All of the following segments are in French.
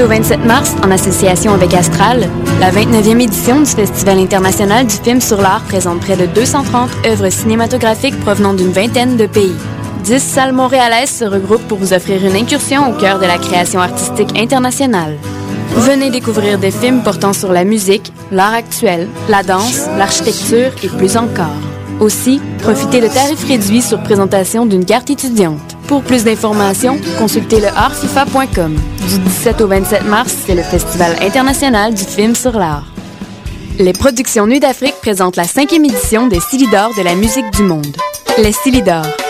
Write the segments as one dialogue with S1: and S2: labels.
S1: au 27 mars, en association avec Astral, la 29e édition du Festival international du film sur l'art présente près de 230 œuvres cinématographiques provenant d'une vingtaine de pays. 10 salles montréalaises se regroupent pour vous offrir une incursion au cœur de la création artistique internationale. Venez découvrir des films portant sur la musique, l'art actuel, la danse, l'architecture et plus encore. Aussi, profitez de tarifs réduits sur présentation d'une carte étudiante. Pour plus d'informations, consultez le artfifa.com. Du 17 au 27 mars, c'est le Festival international du film sur l'art. Les productions Nuit d'Afrique présentent la cinquième édition des Silidor de la musique du monde. Les Silidor,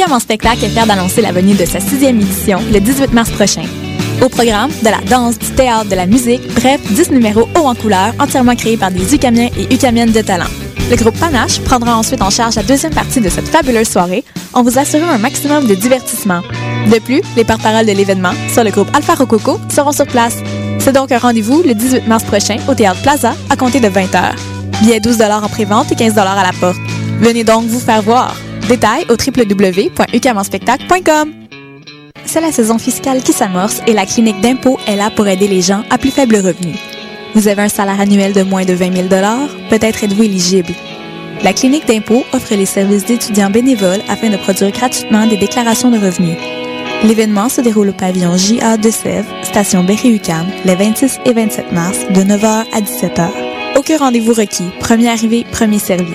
S2: En spectacle est fier d'annoncer la venue de sa sixième édition le 18 mars prochain. Au programme, de la danse, du théâtre, de la musique, bref, 10 numéros hauts en couleur entièrement créés par des UQAMiens et UQAMiennes de talent. Le groupe Panache prendra ensuite en charge la deuxième partie de cette fabuleuse soirée en vous assurant un maximum de divertissement. De plus, les porte-paroles de l'événement, sur le groupe Alpha Rococo, seront sur place. C'est donc un rendez-vous le 18 mars prochain au Théâtre Plaza à compter de 20h. Billets 12 en prévente et 15 à la porte. Venez donc vous faire voir. Détails au www.ucamonspectacle.com. C'est la saison fiscale qui s'amorce et la clinique d'impôt est là pour aider les gens à plus faible revenu. Vous avez un salaire annuel de moins de 20 000 Peut-être êtes-vous éligible. La clinique d'impôt offre les services d'étudiants bénévoles afin de produire gratuitement des déclarations de revenus. L'événement se déroule au pavillon JA de Sèvres, station Berry-UQAM, les 26 et 27 mars, de 9h à 17h. Aucun rendez-vous requis. Premier arrivé, premier servi.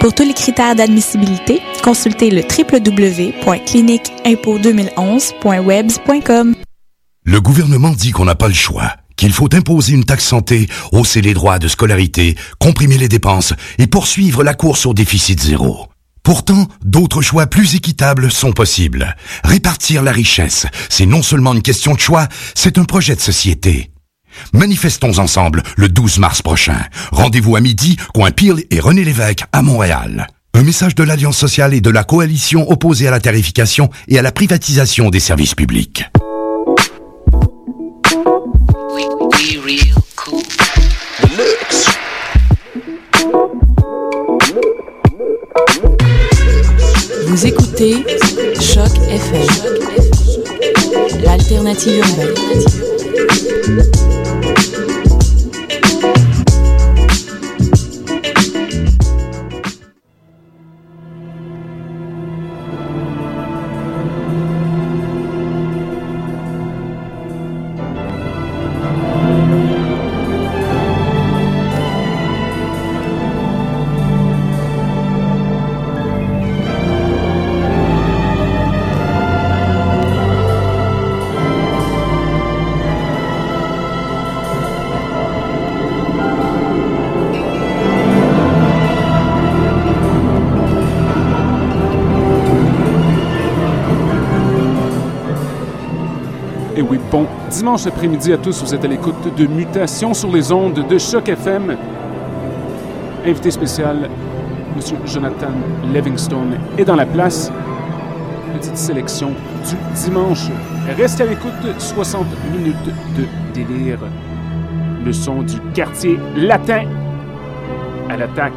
S2: Pour tous les critères d'admissibilité, consultez le www.cliniqueimpôt2011.webs.com.
S3: Le gouvernement dit qu'on n'a pas le choix, qu'il faut imposer une taxe santé, hausser les droits de scolarité, comprimer les dépenses et poursuivre la course au déficit zéro. Pourtant, d'autres choix plus équitables sont possibles. Répartir la richesse, c'est non seulement une question de choix, c'est un projet de société. Manifestons ensemble le 12 mars prochain. Rendez-vous à midi, coin Peel et René Lévesque à Montréal. Un message de l'Alliance sociale et de la coalition opposée à la tarification et à la privatisation des services publics.
S4: Vous écoutez Choc FM, l'alternative urbaine.
S5: Dimanche après-midi à tous. Vous êtes à l'écoute de Mutation sur les ondes de Choc FM. Invité spécial, M. Jonathan Livingstone est dans la place. Petite sélection du dimanche. Restez à l'écoute, 60 minutes de délire. Le son du quartier latin à l'attaque.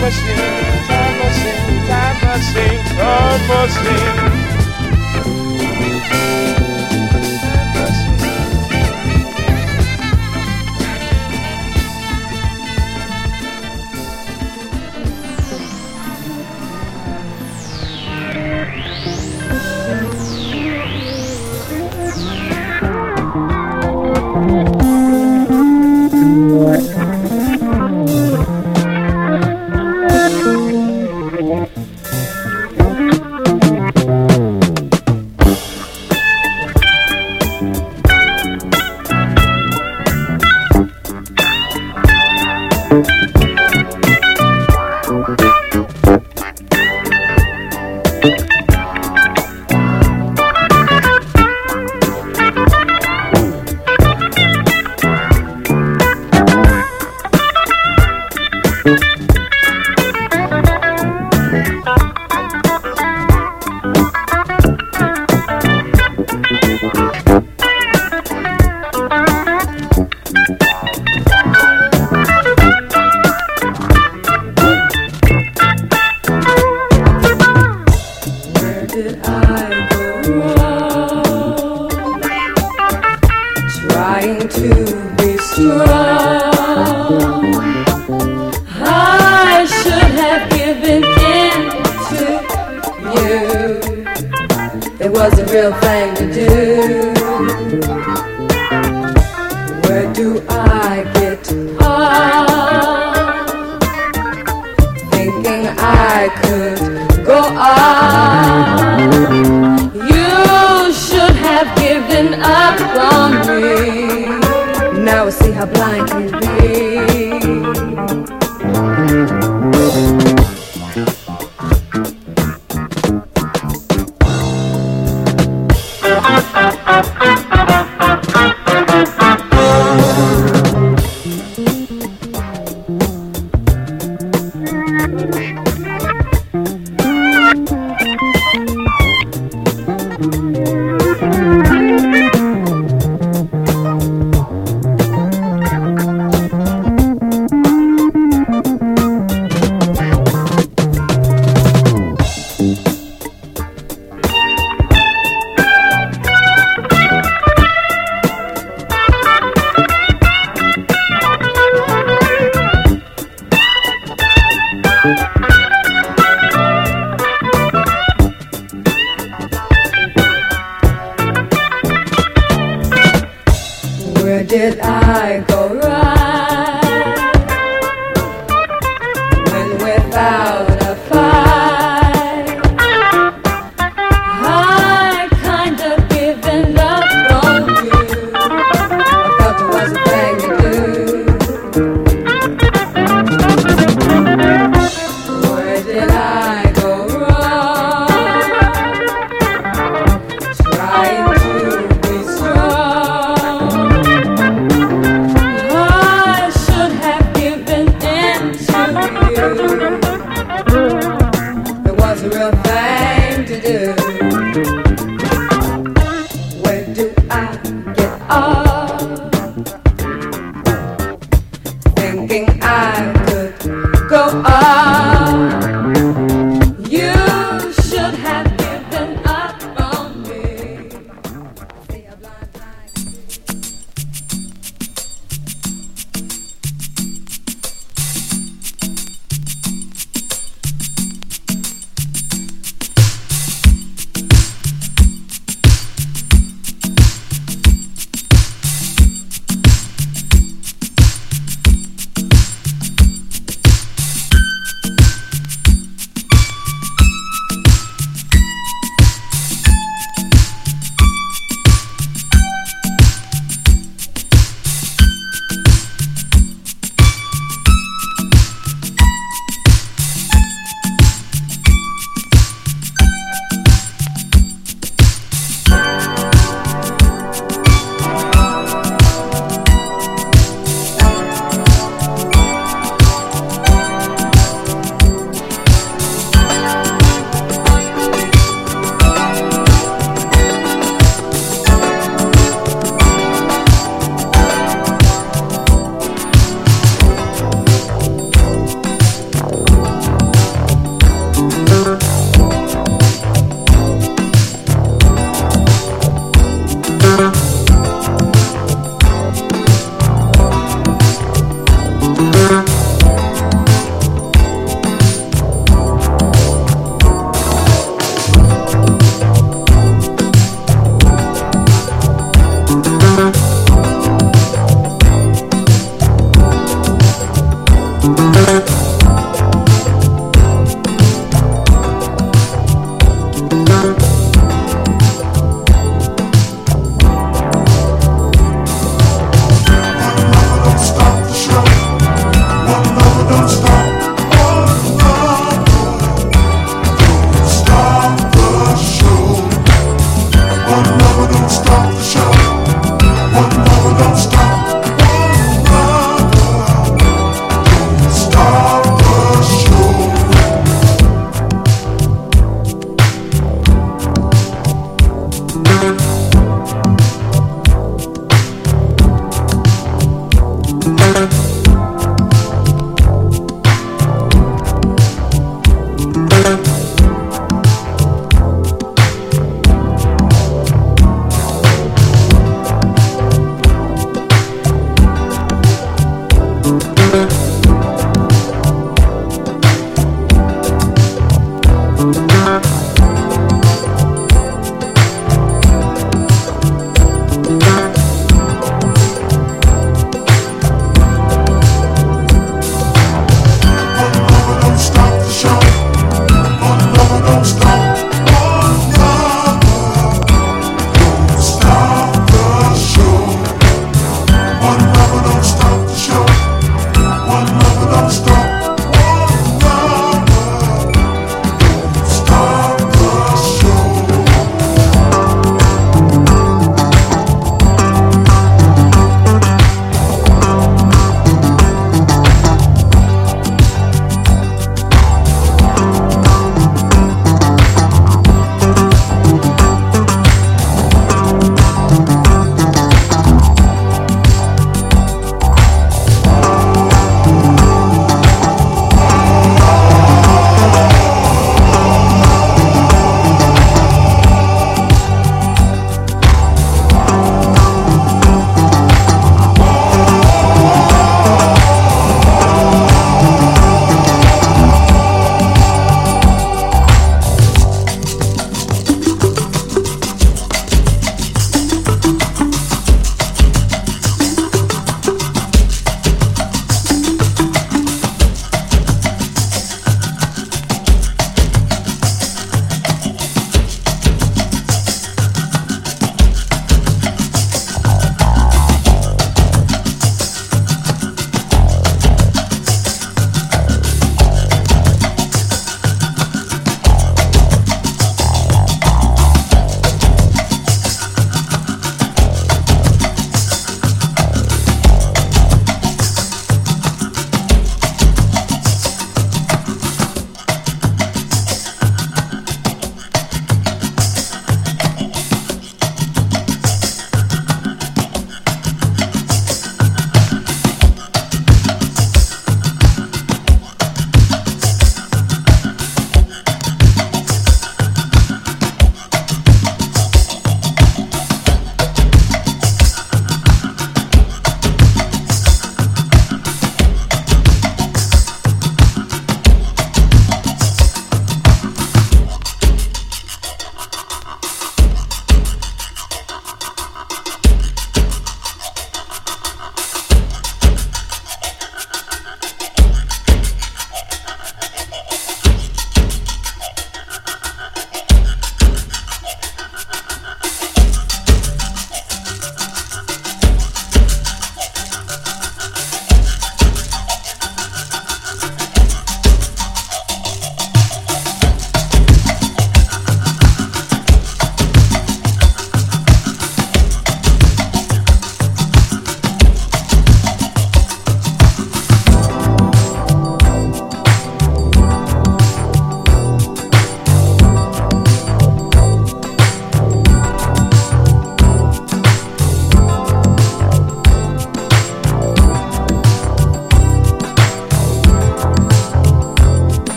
S6: Machine, time machine, time machine, time machine. Was a real thing to do. Where do I goodbye.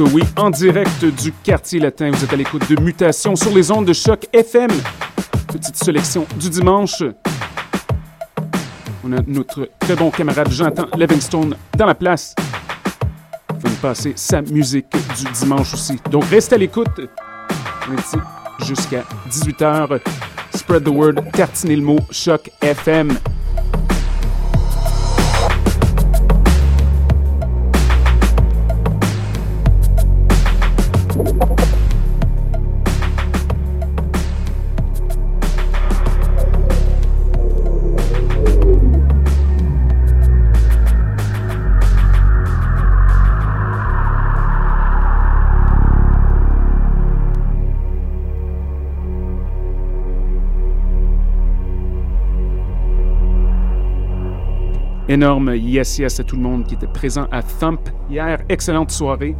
S5: Oui, en direct du quartier latin. Vous êtes à l'écoute de Mutation sur les ondes de choc FM. Petite sélection du dimanche. On a notre très bon camarade Jonathan Livingstone dans la place. Il va nous passer sa musique du dimanche aussi. Donc restez à l'écoute. On est ici jusqu'à 18h. Spread the word, tartiner le mot, choc FM.
S7: Énorme yes yes à tout le monde qui était présent à Thump hier. Excellente soirée.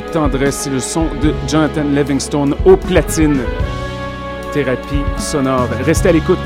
S7: Tendresse. C'est le son de Jonathan Livingstone au platine. Thérapie sonore. Restez à l'écoute.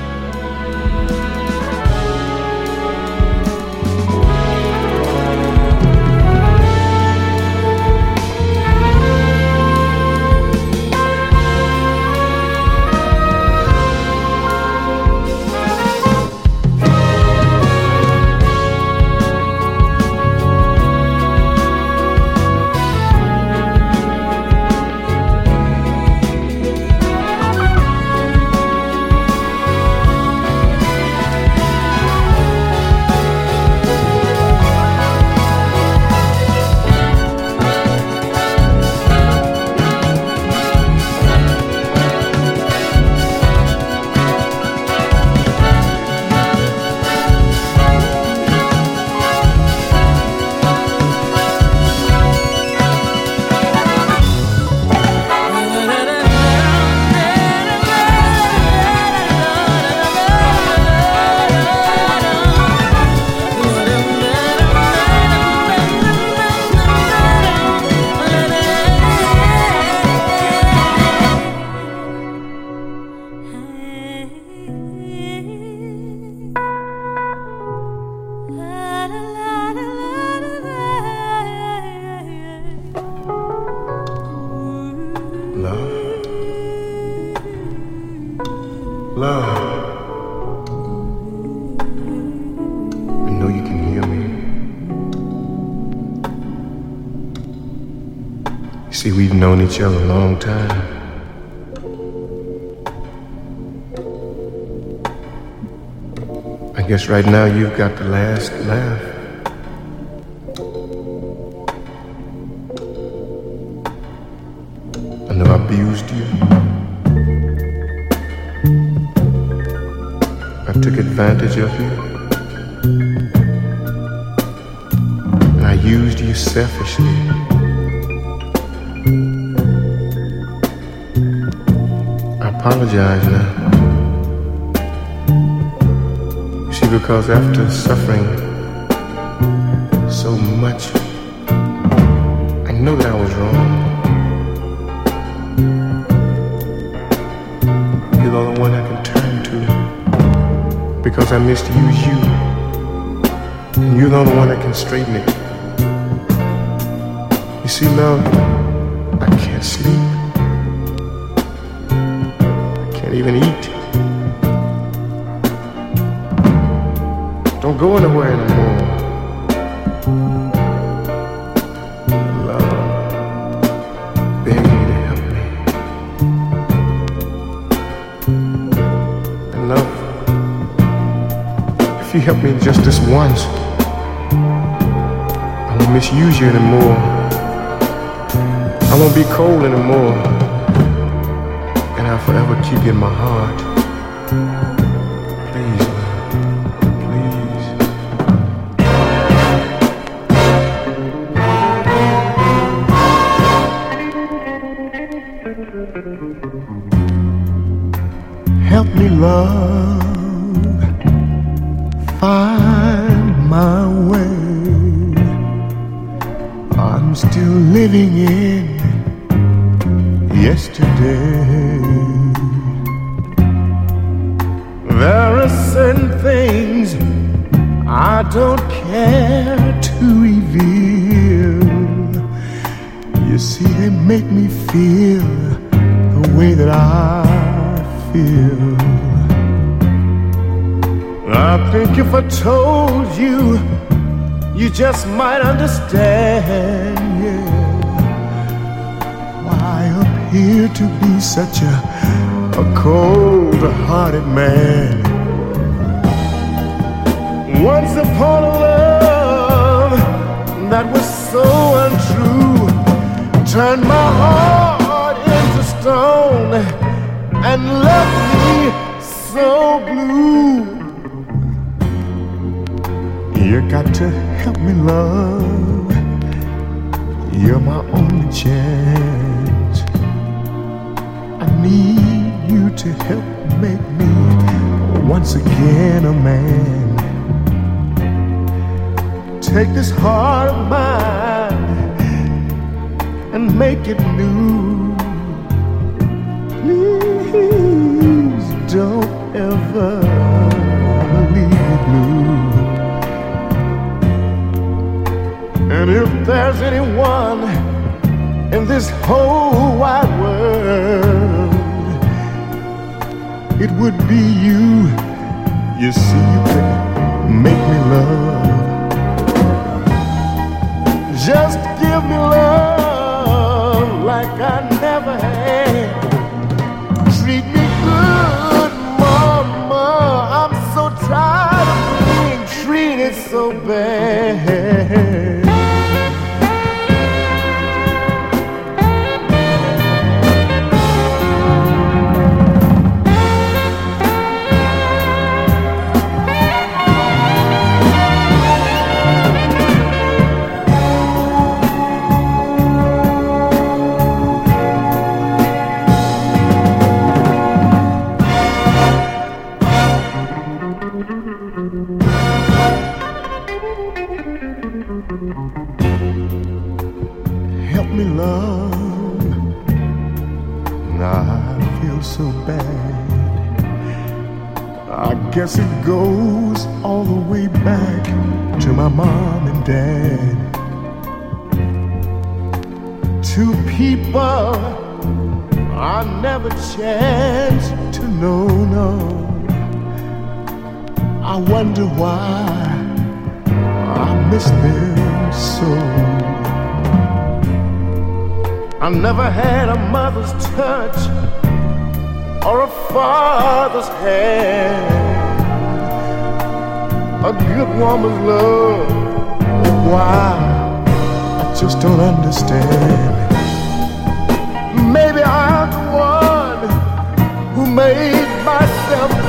S8: Known each other a long time. I guess right now you've got the last laugh. I know I abused you. I took advantage of you. And I used you selfishly. Apologize now. You see, because after suffering so much, I know that I was wrong. You're the only one I can turn to because I misused you. And you're the only one that can straighten it. You see, love, I can't sleep. Even eat. Don't go anywhere anymore. Love, you to help me. Love, if you help me just this once, I won't misuse you anymore. I won't be cold anymore. Forever keep in my heart. I think if I told you, you just might understand, yeah. Why I appear to be such a, a cold-hearted man. Once upon a love that was so untrue, turned my heart into stone and left me so blue. You got to help me, love. You're my only chance. I need you to help make me once again a man. Take this heart of mine and make it new. Please don't ever there's anyone in this whole wide world, it would be you. You see, you can make me love. Just give me love like I never had. Treat me good, mama. I'm so tired of being treated so bad. I never had a mother's touch or a father's hand, a good woman's love. Why? I just don't understand. Maybe I'm the one who made myself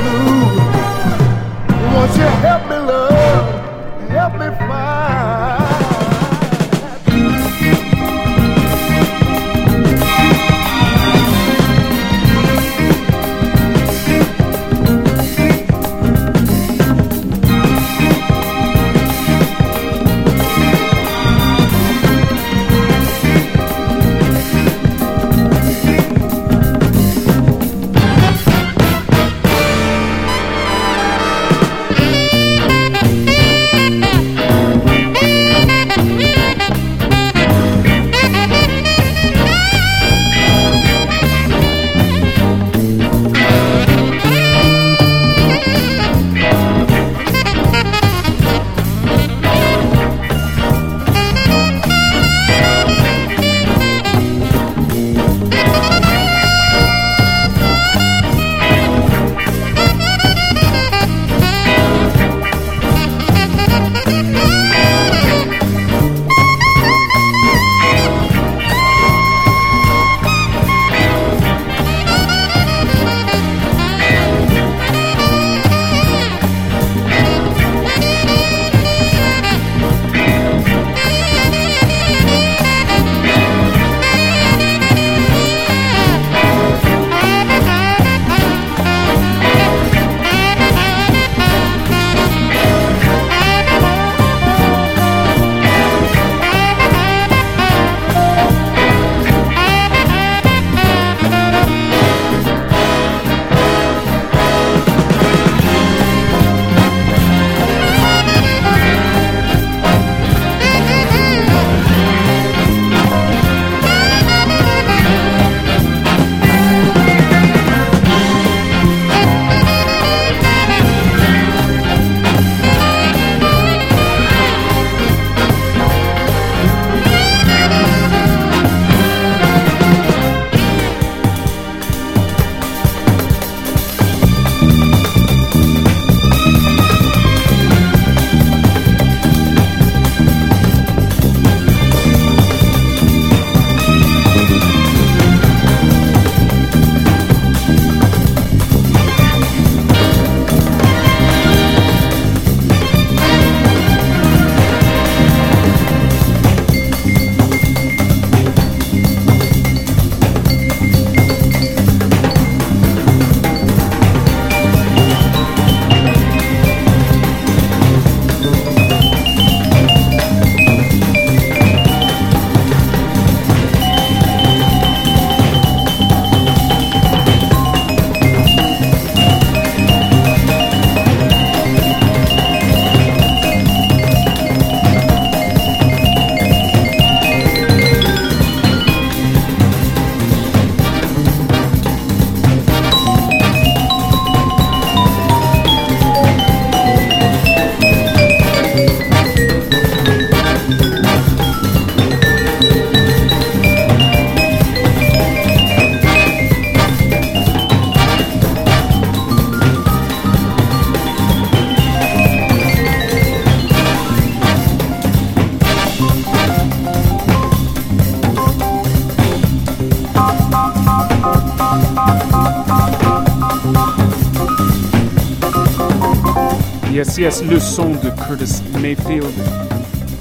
S5: Yes, le son de Curtis Mayfield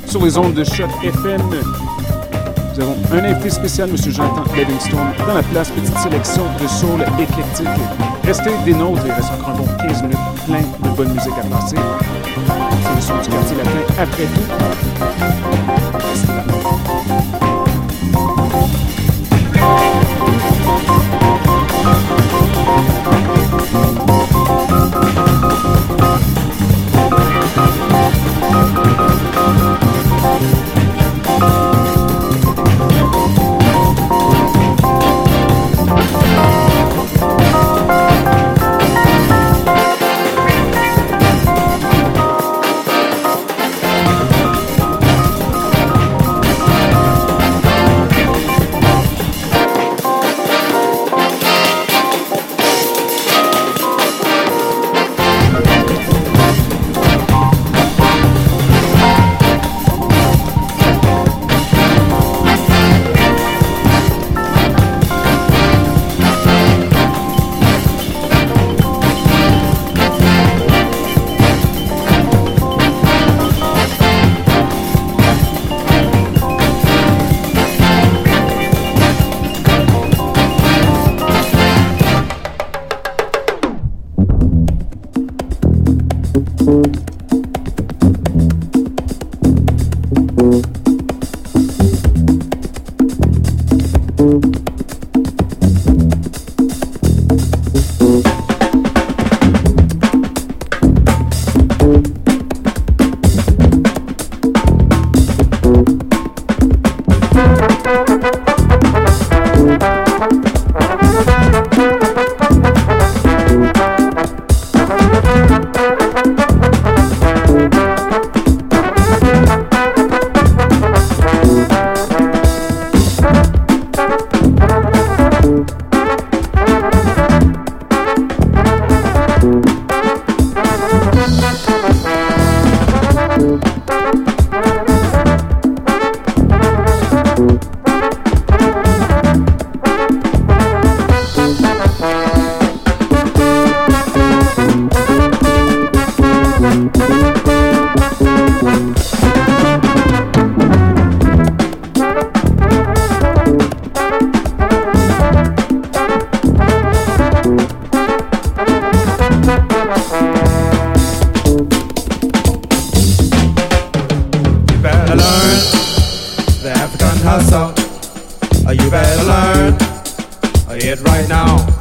S5: sur les ondes de Choc FM. Nous avons un invité spécial, M. Jonathan Livingstone, dans la place, petite sélection de soul éclectique. Restez des nôtres, il reste encore un bon 15 minutes, plein de bonne musique à passer. C'est le son du quartier latin après tout.
S9: it right now.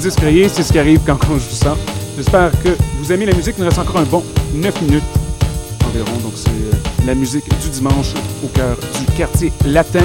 S5: disque c'est ce qui arrive quand on joue ça. J'espère que vous aimez la musique. Il nous reste encore un bon 9 minutes environ. Donc, c'est euh, la musique du dimanche au cœur du quartier latin.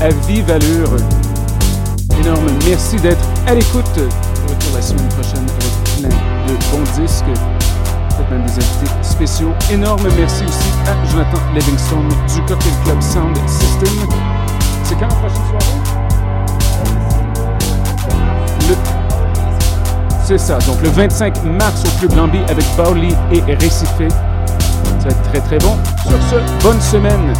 S5: À vive allure. Énorme merci d'être à l'écoute. Retour la semaine prochaine avec plein de bons disques. Peut-être même des invités spéciaux. Énorme merci aussi à Jonathan Livingstone du Cocktail Club Sound System. C'est quand la prochaine soirée? Le... C'est ça, donc le 25 mars au Club Lambi avec Pauli et Récifé. Ça va être très très bon. Sur ce, bonne semaine.